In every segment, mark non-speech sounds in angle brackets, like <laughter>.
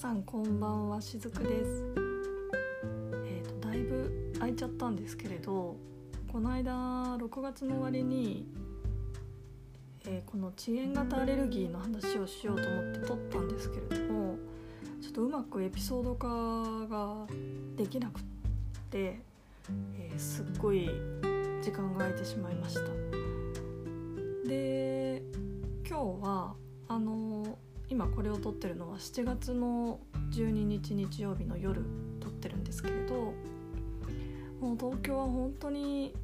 さんこんばんはしずくです。えーと、だいぶ空いちゃったんですけれどこの間6月の終わりに、えー、この遅延型アレルギーの話をしようと思って撮ったんですけれどもちょっとうまくエピソード化ができなくって、えー、すっごい時間が空いてしまいました。で今日はあの今これを撮ってるのは7月の12日日曜日の夜撮ってるんですけれどもう東京は本当に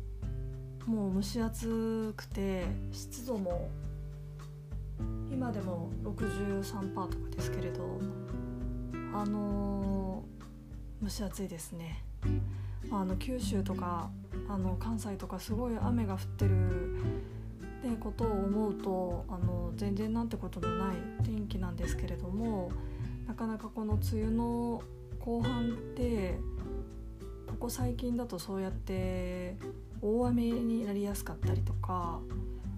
もう蒸し暑くて湿度も今でも63%とかですけれどあの蒸し暑いですね。あの九州とかあの関西とかすごい雨が降ってるってことを思うとあの全然なんてことのない天気なんですけれどもなかなかこの梅雨の後半ってここ最近だとそうやって大雨になりやすかったりとか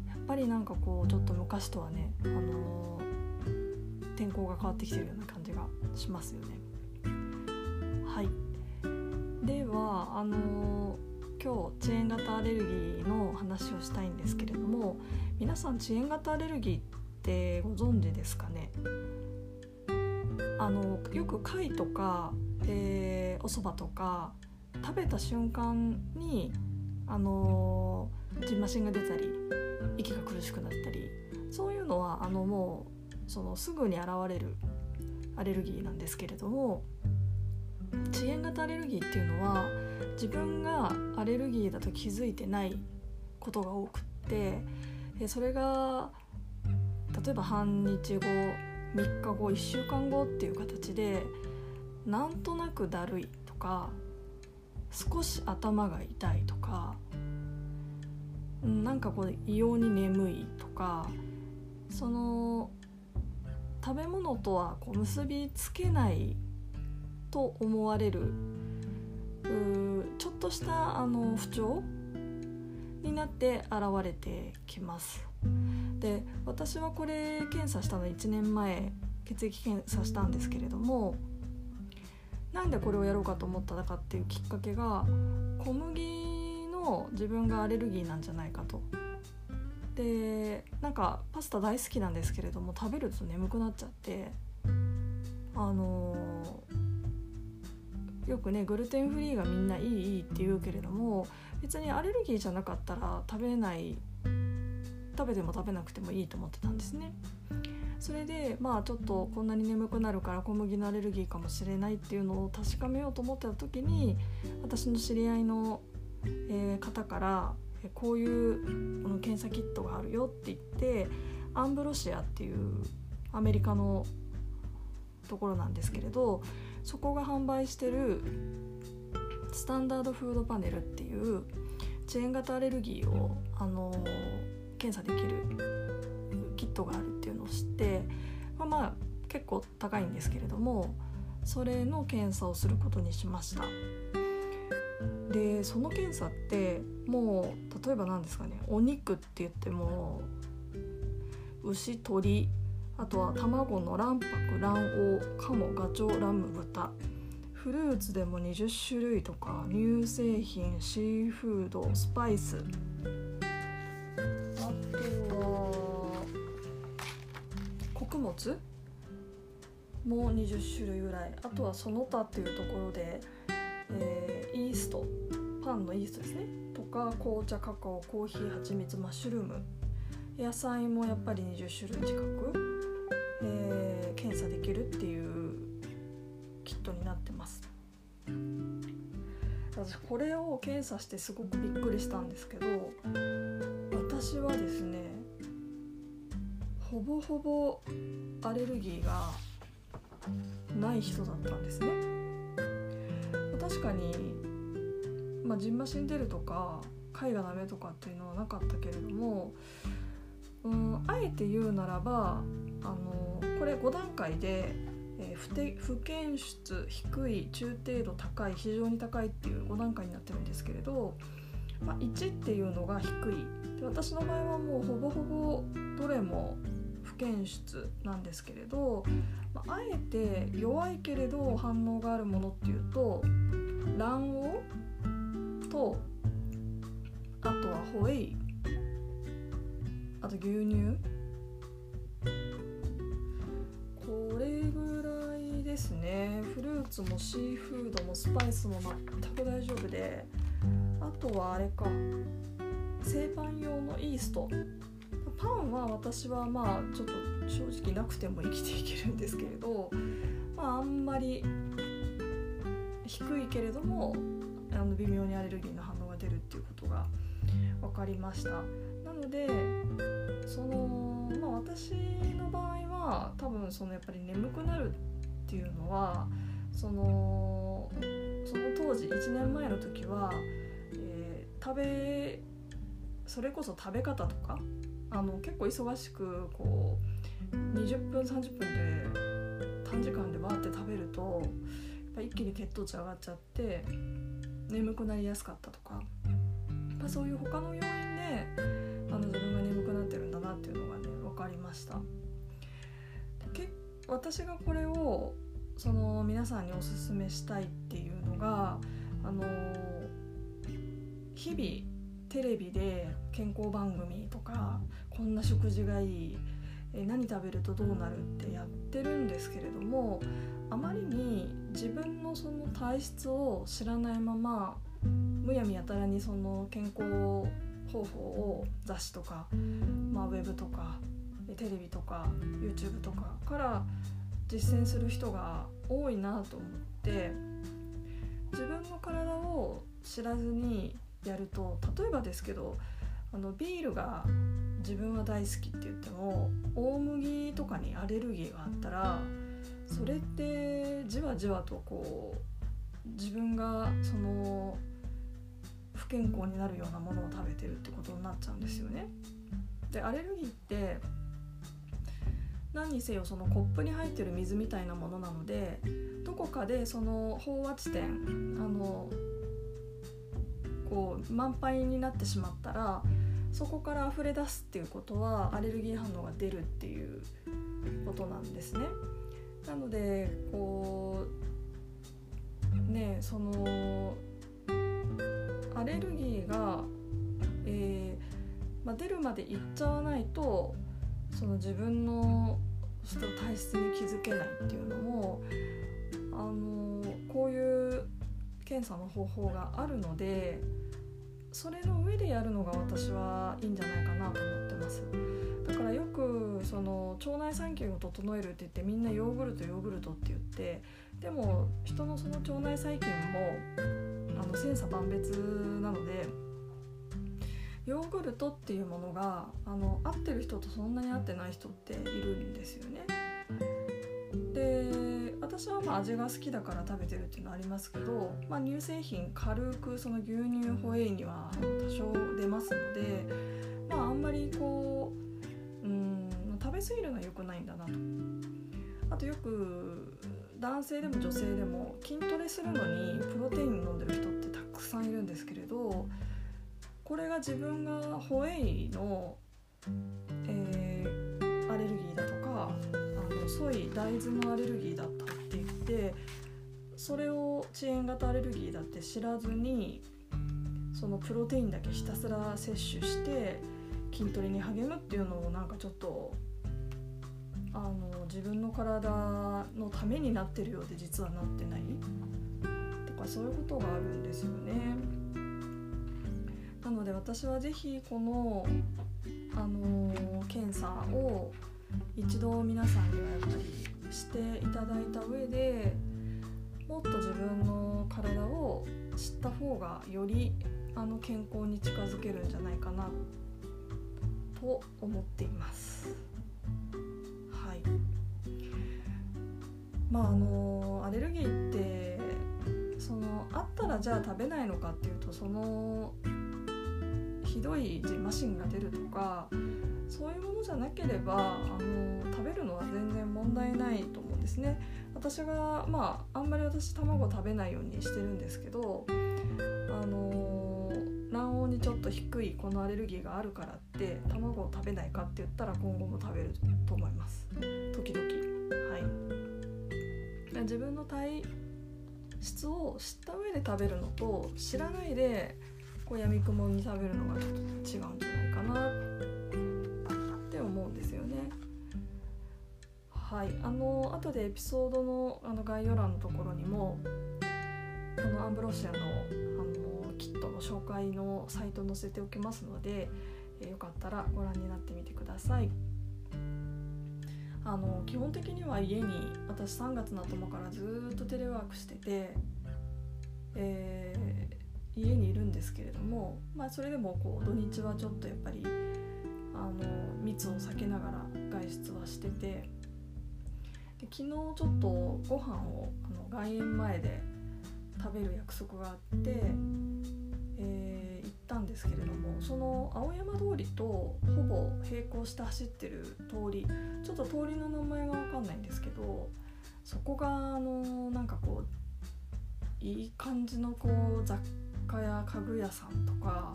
やっぱりなんかこうちょっと昔とはね、あの天候が変わってきてるような感じがしますよね。はいではあの今日遅延型アレルギーの話をしたいんですけれども皆さん遅延型アレルギーってご存知ですかね？あのよく貝とか、えー、お蕎麦とか食べた瞬間にあのじんましんが出たり息が苦しくなったりそういうのはあのもうそのすぐに現れるアレルギーなんですけれども遅延型アレルギーっていうのは自分がアレルギーだと気づいてないことが多くってそれが例えば半日後3日後1週間後っていう形でなんとなくだるいとか少し頭が痛いとかなんかこう異様に眠いとかその食べ物とはこう結びつけないと思われるちょっとしたあの不調になって現れてきます。で私はこれ検査したの1年前血液検査したんですけれどもなんでこれをやろうかと思ったかっていうきっかけが小麦の自分がアレルギーなんじゃないかと。でなんかパスタ大好きなんですけれども食べると眠くなっちゃってあのよくねグルテンフリーがみんないいいいって言うけれども別にアレルギーじゃなかったら食べない食べても食べなくてもいいと思ってたんですね。それでまあちょっとこんなに眠くなるから小麦のアレルギーかもしれないっていうのを確かめようと思ってた時に私の知り合いの、えー、方からこういうこの検査キットがあるよって言ってアンブロシアっていうアメリカのところなんですけれどそこが販売してるスタンダードフードパネルっていう遅延型アレルギーを、あの検査できるキットがあるっていうのを知って、まあ、まあ結構高いんですけれどもそれの検査をすることにしました。でその検査ってもう例えば何ですかねお肉って言っても牛鶏あとは卵の卵白卵黄鴨ガチョウラム豚。フルーツでも20種類とか乳製品シーフードスパイス。あとは穀物？も20種類ぐらい。あとはその他っていうところで、えー、イースト。パンのイーストですね。とか紅茶カカオコーヒーはちみつマッシュルーム。野菜もやっぱり20種類近く、検査できるっていうキットになってます。私これを検査してすごくびっくりしたんですけど私はですねほぼほぼアレルギーがない人だったんですね。確かにまあじんましん出るとか貝がダメとかっていうのはなかったけれどもうんあえて言うならばあのこれ5段階で、えー、不て不検出低い中程度高い非常に高いっていう5段階になってるんですけれど、まあ、1っていうのが低い。で私の場合はもうほぼほぼどれも不検出なんですけれど、まあ、あえて弱いけれど反応があるものっていうと卵黄とあとはホエイ。あと牛乳？これぐらいですね。フルーツもシーフードもスパイスも全く大丈夫で。あとはあれか。製パン用のイースト。パンは私はまあちょっと正直なくても生きていけるんですけれど。まああんまり低いけれどもあの微妙にアレルギーの反応が出るっていうことが分かりました。のでそのまあ私の場合は多分そのやっぱり眠くなるっていうのはそのその当時1年前の時は、えー、食べそれこそ食べ方とかあの結構忙しくこう20分30分で短時間でバーって食べるとやっぱ一気に血糖値上がっちゃって眠くなりやすかったとかやっぱそういう他の要因での自分が眠くなってるんだなっていうのがね分かりました。け私がこれをその皆さんにおすすめしたいっていうのがあの日々テレビで健康番組とかこんな食事がいいえ何食べるとどうなるってやってるんですけれどもあまりに自分のその体質を知らないままむやみやたらにその健康方法を雑誌とか、まあ、ウェブとかテレビとか YouTube とかから実践する人が多いなと思って自分の体を知らずにやると例えばですけどあのビールが自分は大好きって言っても大麦とかにアレルギーがあったらそれってじわじわとこう自分がその不健康になるようなものを食べてるってことになっちゃうんですよね。でアレルギーって何にせよそのコップに入ってる水みたいなものなのでどこかでその飽和地点あのこう満杯になってしまったらそこから溢れ出すっていうことはアレルギー反応が出るっていうことなんですね。なのでこうねそのアレルギーが、えーまあ、出るまでいっちゃわないとその自分の体質に気づけないっていうのもあのこういう検査の方法があるのでそれの上でやるのが私はいいんじゃないかなと思ってます。だからよくその腸内細菌を整えるって言ってみんなヨーグルトヨーグルトって言ってでも人のその腸内細菌もあの千差万別なのでヨーグルトっていうものがあの合ってる人とそんなに合ってない人っているんですよね。で私はまあ味が好きだから食べてるっていうのはありますけど、まあ、乳製品軽くその牛乳ホエイには多少出ますので、まあ、あんまりこううん食べ過ぎるのは良くないんだなと。あとよく男性でも女性でも筋トレするのにプロテイン飲んでる人ってたくさんいるんですけれどこれが自分がホエイの、えー、アレルギーだとかあのソイ大豆のアレルギーだったって言ってそれを遅延型アレルギーだって知らずにそのプロテインだけひたすら摂取して筋トレに励むっていうのをなんかちょっとあの自分の体のためになってるようで実はなってないとかそういうことがあるんですよね。なので私は是非この、あの、検査を一度皆さんにはやっぱりしていただいた上でもっと自分の体を知った方がよりあの健康に近づけるんじゃないかなと思っています。まああのアレルギーってそのあったらじゃあ食べないのかっていうとそのひどいじマシンが出るとかそういうものじゃなければあの食べるのは全然問題ないと思うんですね。私がまああんまり私卵食べないようにしてるんですけどあの卵黄にちょっと低いこのアレルギーがあるからって卵を食べないかって言ったら今後も食べると思います。時々。はい。自分の体質を知った上で食べるのと知らないでこうやみくもに食べるのがちょっと違うんじゃないかなって思うんですよねはいあの後でエピソードのあの概要欄のところにもこのアンブロシアのあのキットの紹介のサイト載せておきますので、えー、よかったらご覧になってみてください。あの基本的には家に私3月の頭からずっとテレワークしてて、えー、家にいるんですけれども、まあ、それでもこう土日はちょっとやっぱりあの密を避けながら外出はしててで昨日ちょっとご飯をあの外苑前で食べる約束があって、えー、たんですけれどもその青山通りとほぼ並行して走ってる通りちょっと通りの名前が分かんないんですけどそこがあのなんかこういい感じのこう雑貨や家具屋さんとか、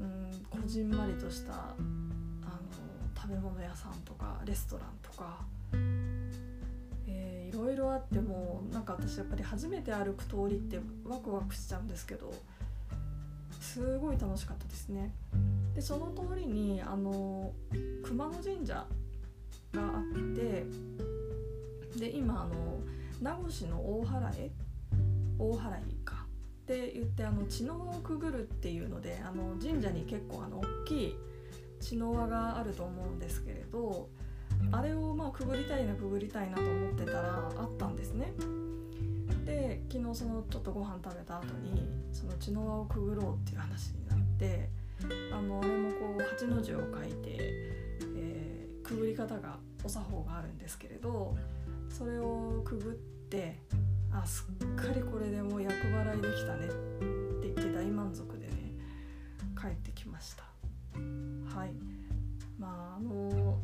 うん、こじんまりとしたあの食べ物屋さんとかレストランとか。いろいろあってもなんか私やっぱり初めて歩く通りってワクワクしちゃうんですけどすごい楽しかったですね。でその通りにあの熊野神社があってで今あの名護市の大原へ大払いかって言ってあの血の輪をくぐるっていうのであの神社に結構あの大きい血の輪があると思うんですけれどあれをまあくぐりたいなくぐりたいなと思ってたらそのちょっとご飯食べた後にその血の輪をくぐろうっていう話になってあのあれもこう8の字を書いて、えー、くぐり方がお作法があるんですけれどそれをくぐってあすっかりこれでもう厄払いできたねって言って大満足でね帰ってきました。はい。まああの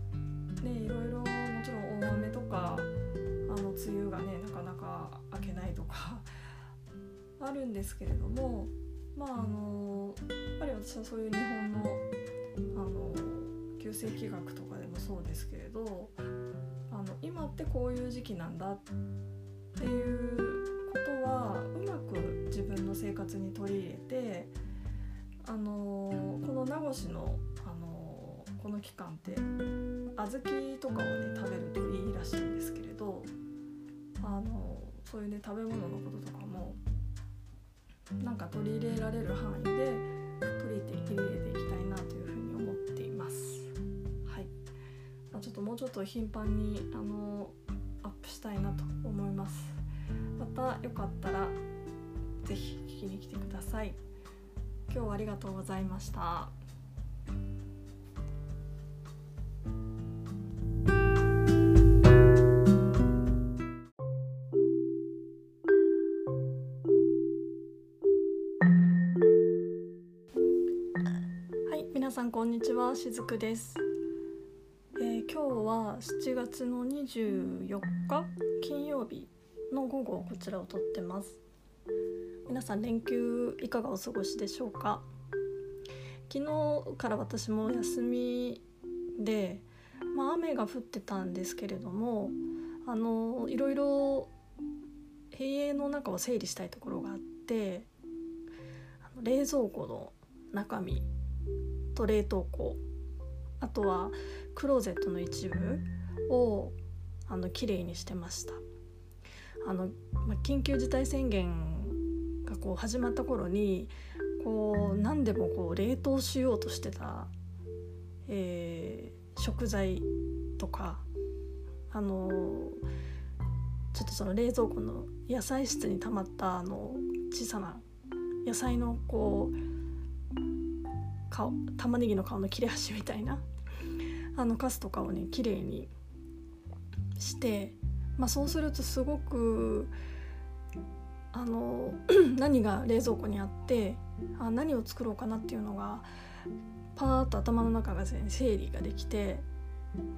ねいろいろもちろん大雨とかあの梅雨がねなかなか明けないとかあるんですけれどもまああのやっぱり私はそういう日本のあの旧世紀学とかでもそうですけれどあの今ってこういう時期なんだっていうことはうまく自分の生活に取り入れてあのこの名護市のあのこの期間って小豆とかをね食べるといいらしいんですけれどあのそういうね食べ物のこととかもなんか取り入れられる範囲で取り入れていきたいなというふうに思っています。はい、まあ、ちょっともうちょっと頻繁にあのアップしたいなと思います。またよかったら是非聞きに来てください。今日はありがとうございました。皆さんこんにちはしずくです、えー、今日は7月の24日金曜日の午後こちらを撮ってます。皆さん連休いかがお過ごしでしょうか？昨日から私も休みでまあ、雨が降ってたんですけれどもあのいろいろ塀営の中を整理したいところがあって冷蔵庫の中身と冷凍庫あとはクローゼットの一部をあの綺麗にしてました。あの、ま緊急事態宣言がこう始まった頃にこう何でもこう冷凍しようとしてた、えー、食材とかあのちょっとその冷蔵庫の野菜室に溜まったあの小さな野菜のこう顔玉ねぎの顔の切れ端みたいなあのカスとかをね綺麗にして、まあ、そうするとすごくあの <coughs> 何が冷蔵庫にあってあ何を作ろうかなっていうのがパーッと頭の中が整理ができて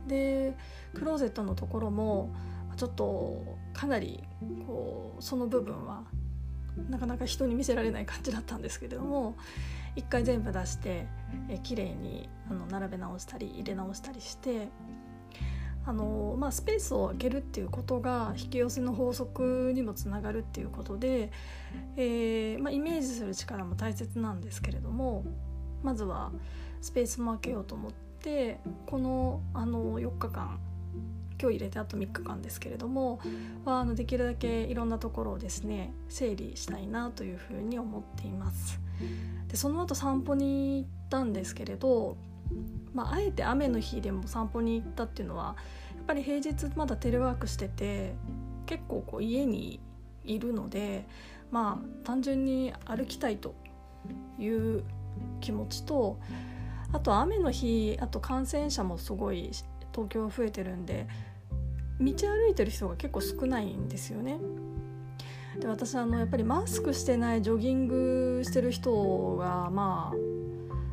でクローゼットのところもちょっとかなりこうその部分はなかなか人に見せられない感じだったんですけれども一回全部出してえ綺麗にあの並べ直したり入れ直したりしてあの、まあ、スペースを空けるっていうことが引き寄せの法則にもつながるっていうことで、えー、まあ、イメージする力も大切なんですけれどもまずはスペースも空けようと思ってこのあの4日間今日入れてあと3日間ですけれどもはあのできるだけいろんなところをですね整理したいなというふうに思っています。でその後散歩に行ったんですけれどまあ、あえて雨の日でも散歩に行ったっていうのはやっぱり平日まだテレワークしてて結構こう家にいるのでまあ単純に歩きたいという気持ちとあと雨の日あと感染者もすごい東京は増えてるんで道歩いてる人が結構少ないんですよね。で私あのやっぱりマスクしてないジョギングしてる人がまあ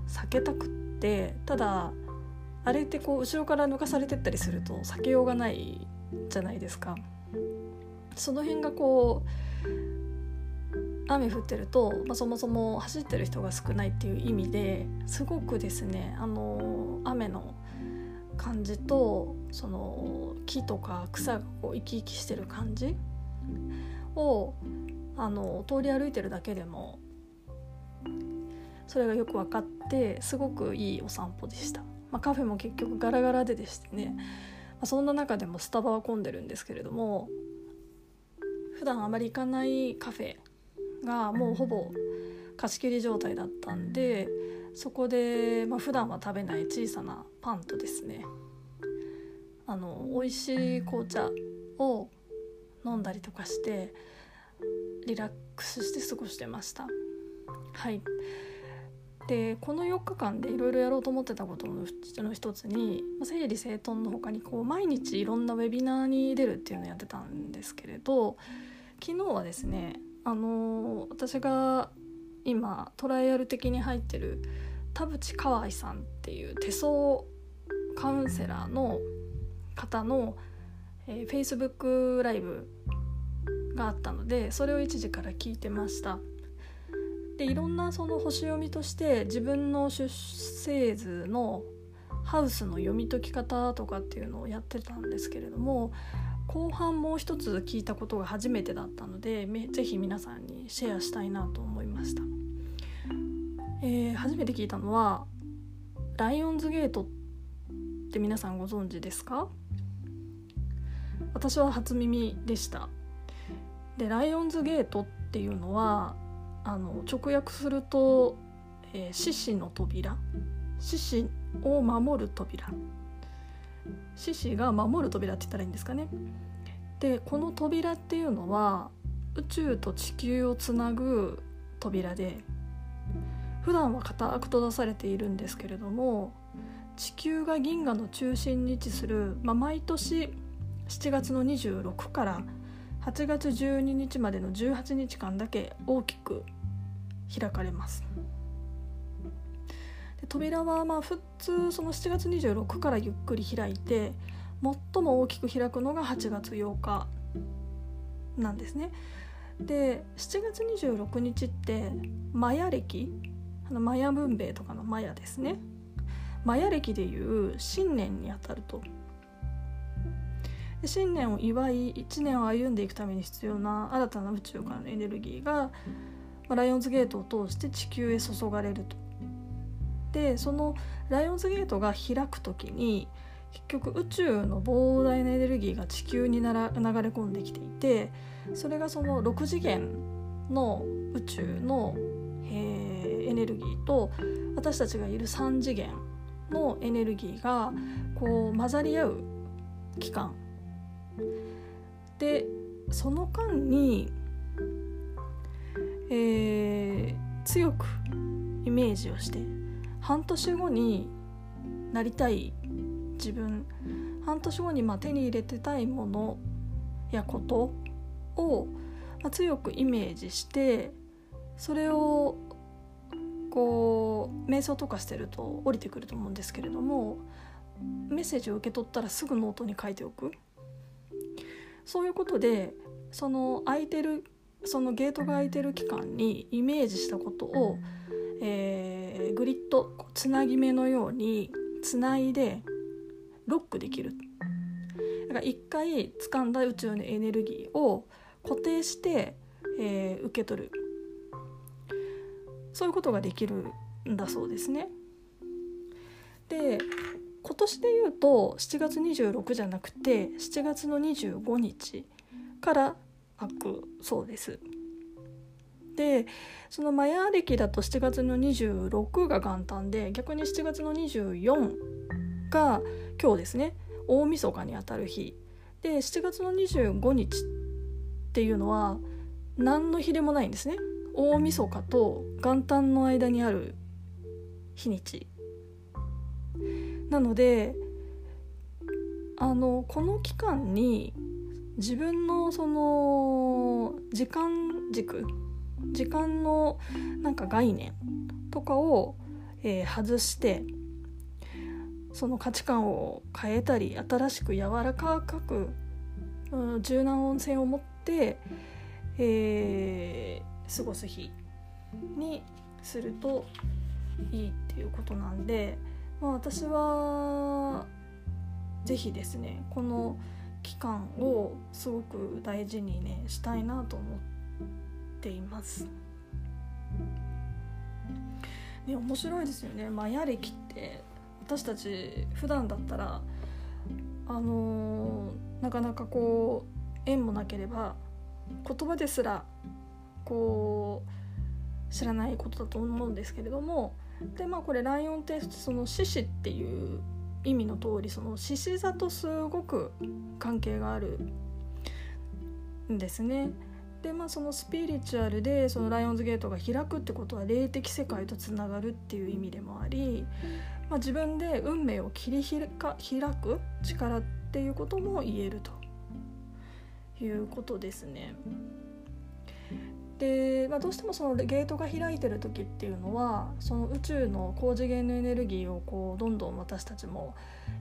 避けたくってただあれってこう後ろから抜かされてったりすると避けようがないじゃないですか。その辺がこう雨降ってると、まあ、そもそも走ってる人が少ないっていう意味ですごくですねあの雨の感じとその木とか草がこう生き生きしてる感じをあの通り歩いてるだけでもそれがよく分かってすごくいいお散歩でした、まあ、カフェも結局ガラガラででしてね、まあ、そんな中でもスタバは混んでるんですけれども普段あまり行かないカフェがもうほぼ貸し切り状態だったんでそこで、まあ、普段は食べない小さなパンとですねあの美味しい紅茶を飲んだりとかしてリラックスして過ごしてました。はい。でこの4日間でいろいろやろうと思ってたことのの一つに整理整頓の他にこう毎日いろんなウェビナーに出るっていうのをやってたんですけれど昨日はですねあの私が今トライアル的に入ってる田淵河合さんっていう手相カウンセラーの方の、えー、Facebook ライブがあったのでそれを1時から聞いてました。でいろんなその星読みとして自分の出生図のハウスの読み解き方とかっていうのをやってたんですけれども後半もう一つ聞いたことが初めてだったので是非皆さんにシェアしたいなと思いました、えー、初めて聞いたのはライオンズゲートって皆さんご存知ですか？私は初耳でした。でライオンズゲートっていうのはあの直訳すると「えー、獅子の扉」獅子を守る扉。獅子が守る扉って言ったらいいんですかね？でこの扉っていうのは宇宙と地球をつなぐ扉で普段は固く閉ざされているんですけれども地球が銀河の中心に位置する、まあ、毎年7月の26から8月12日までの18日間だけ大きく開かれます。で扉はまあ普通その7月26からゆっくり開いて最も大きく開くのが8月8日なんですね。で7月26日ってマヤ暦あのマヤ文明とかのマヤですね。マヤ暦でいう新年にあたると新年を祝い1年を歩んでいくために必要な新たな宇宙からのエネルギーが、まあ、ライオンズゲートを通して地球へ注がれると。でそのライオンズゲートが開く時に結局宇宙の膨大なエネルギーが地球になら流れ込んできていてそれがその6次元の宇宙の、エネルギーと私たちがいる3次元のエネルギーがこう混ざり合う期間。でその間に、えー、強くイメージをして半年後になりたい自分半年後にま手に入れてたいものやことを、ま、強くイメージしてそれをこう瞑想とかしてると降りてくると思うんですけれどもメッセージを受け取ったらすぐノートに書いておく。そういうことでその空いてるそのゲートが開いてる期間にイメージしたことを、えー、グリッドつなぎ目のようにつないでロックできる。だから一回掴んだ宇宙のエネルギーを固定して、えー、受け取る。そういうことができるんだそうですね。で今年で言うと7月26じゃなくて7月の25日から開くそうです。でそのマヤ暦だと7月の26が元旦で逆に7月の24が今日ですね大晦日にあたる日で7月の25日っていうのは何の日でもないんですね大晦日と元旦の間にある日にち。なのであのこの期間に自分のその時間軸時間のなんか概念とかを、えー、外してその価値観を変えたり新しく柔らかく、うん、柔軟温泉を持って、え、過ごす日にするといいっていうことなんで、まあ、私は是非ですねこの期間をすごく大事にねしたいなと思っています。ね、面白いですよねマヤ歴って私たち普段だったらあのー、なかなかこう縁もなければ言葉ですらこう知らないことだと思うんですけれどもでまあこれライオンってその獅子っていう意味の通りその獅子座とすごく関係があるんですね。でまあそのスピリチュアルでそのライオンズゲートが開くってことは霊的世界とつながるっていう意味でもあり、まあ、自分で運命を切り開か開く力っていうことも言えるということですね。で、まあ、どうしてもそのゲートが開いてる時っていうのはその宇宙の高次元のエネルギーをこうどんどん私たちも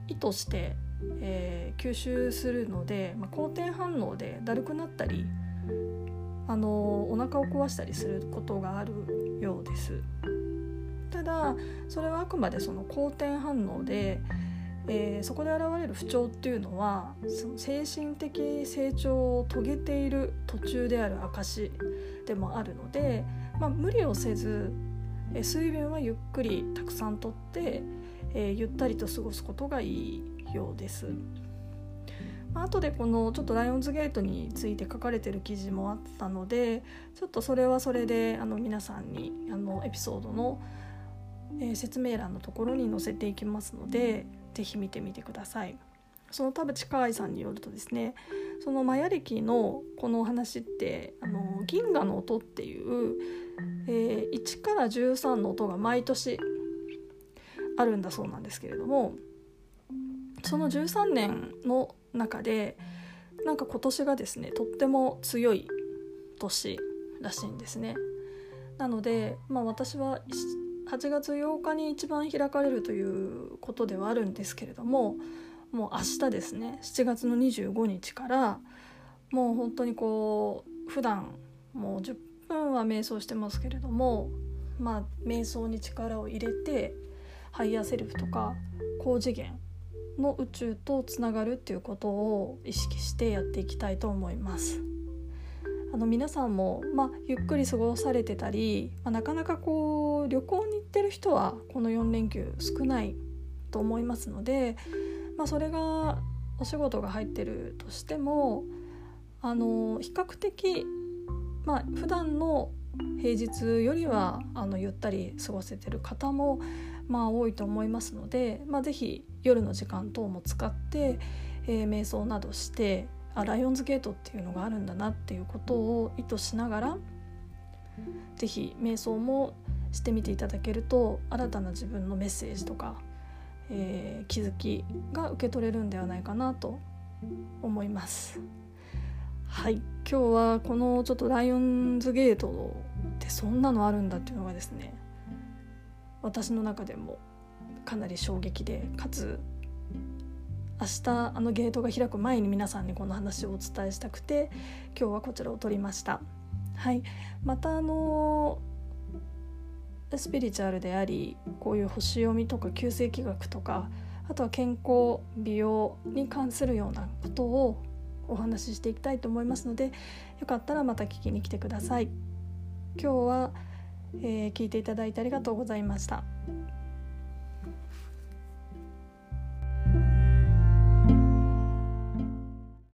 意図して、えー、吸収するので、まあ、好転反応でだるくなったりあのお腹を壊したりすることがあるようです。ただそれはあくまでその好転反応で、えー、そこで現れる不調っていうのはその精神的成長を遂げている途中である証でもあるので、まあ、無理をせず、えー、水分はゆっくりたくさんとって、えー、ゆったりと過ごすことがいいようです。まあ後でこのちょっとライオンズゲートについて書かれてる記事もあったのでちょっとそれはそれであの皆さんにあのエピソードの、えー、説明欄のところに載せていきますので是非見てみてください。その田淵河合さんによるとですねそのマヤ暦のこのお話ってあの銀河の音っていう、えー、1から13の音が毎年あるんだそうなんですけれどもその13年の中でなんか今年がですねとっても強い年らしいんですね。なので、まあ、私は8月8日に一番開かれるということではあるんですけれどももう明日ですね7月の25日からもう本当にこう普段もう10分は瞑想してますけれどもまあ瞑想に力を入れてハイヤーセルフとか高次元の宇宙とつながるっていうことを意識してやっていきたいと思います。あの皆さんも、まあ、ゆっくり過ごされてたり、まあ、なかなかこう旅行に行ってる人はこの4連休少ないと思いますので、まあ、それがお仕事が入ってるとしてもあの比較的、まあ普段の平日よりはあのゆったり過ごせてる方もまあ多いと思いますので、まあ、是非夜の時間等も使って、えー、瞑想などしてあライオンズゲートっていうのがあるんだなっていうことを意図しながら是非瞑想もしてみていただけると新たな自分のメッセージとか、えー、気づきが受け取れるんではないかなと思います。はい今日はこのちょっとライオンズゲートってそんなのあるんだっていうのがですね私の中でもかなり衝撃でかつ明日あのゲートが開く前に皆さんにこの話をお伝えしたくて今日はこちらを撮りました。はいまたあのスピリチュアルでありこういう星読みとか旧世紀学とかあとは健康美容に関するようなことをお話ししていきたいと思いますのでよかったらまた聞きに来てください。今日は、えー、聞いていただいてありがとうございました。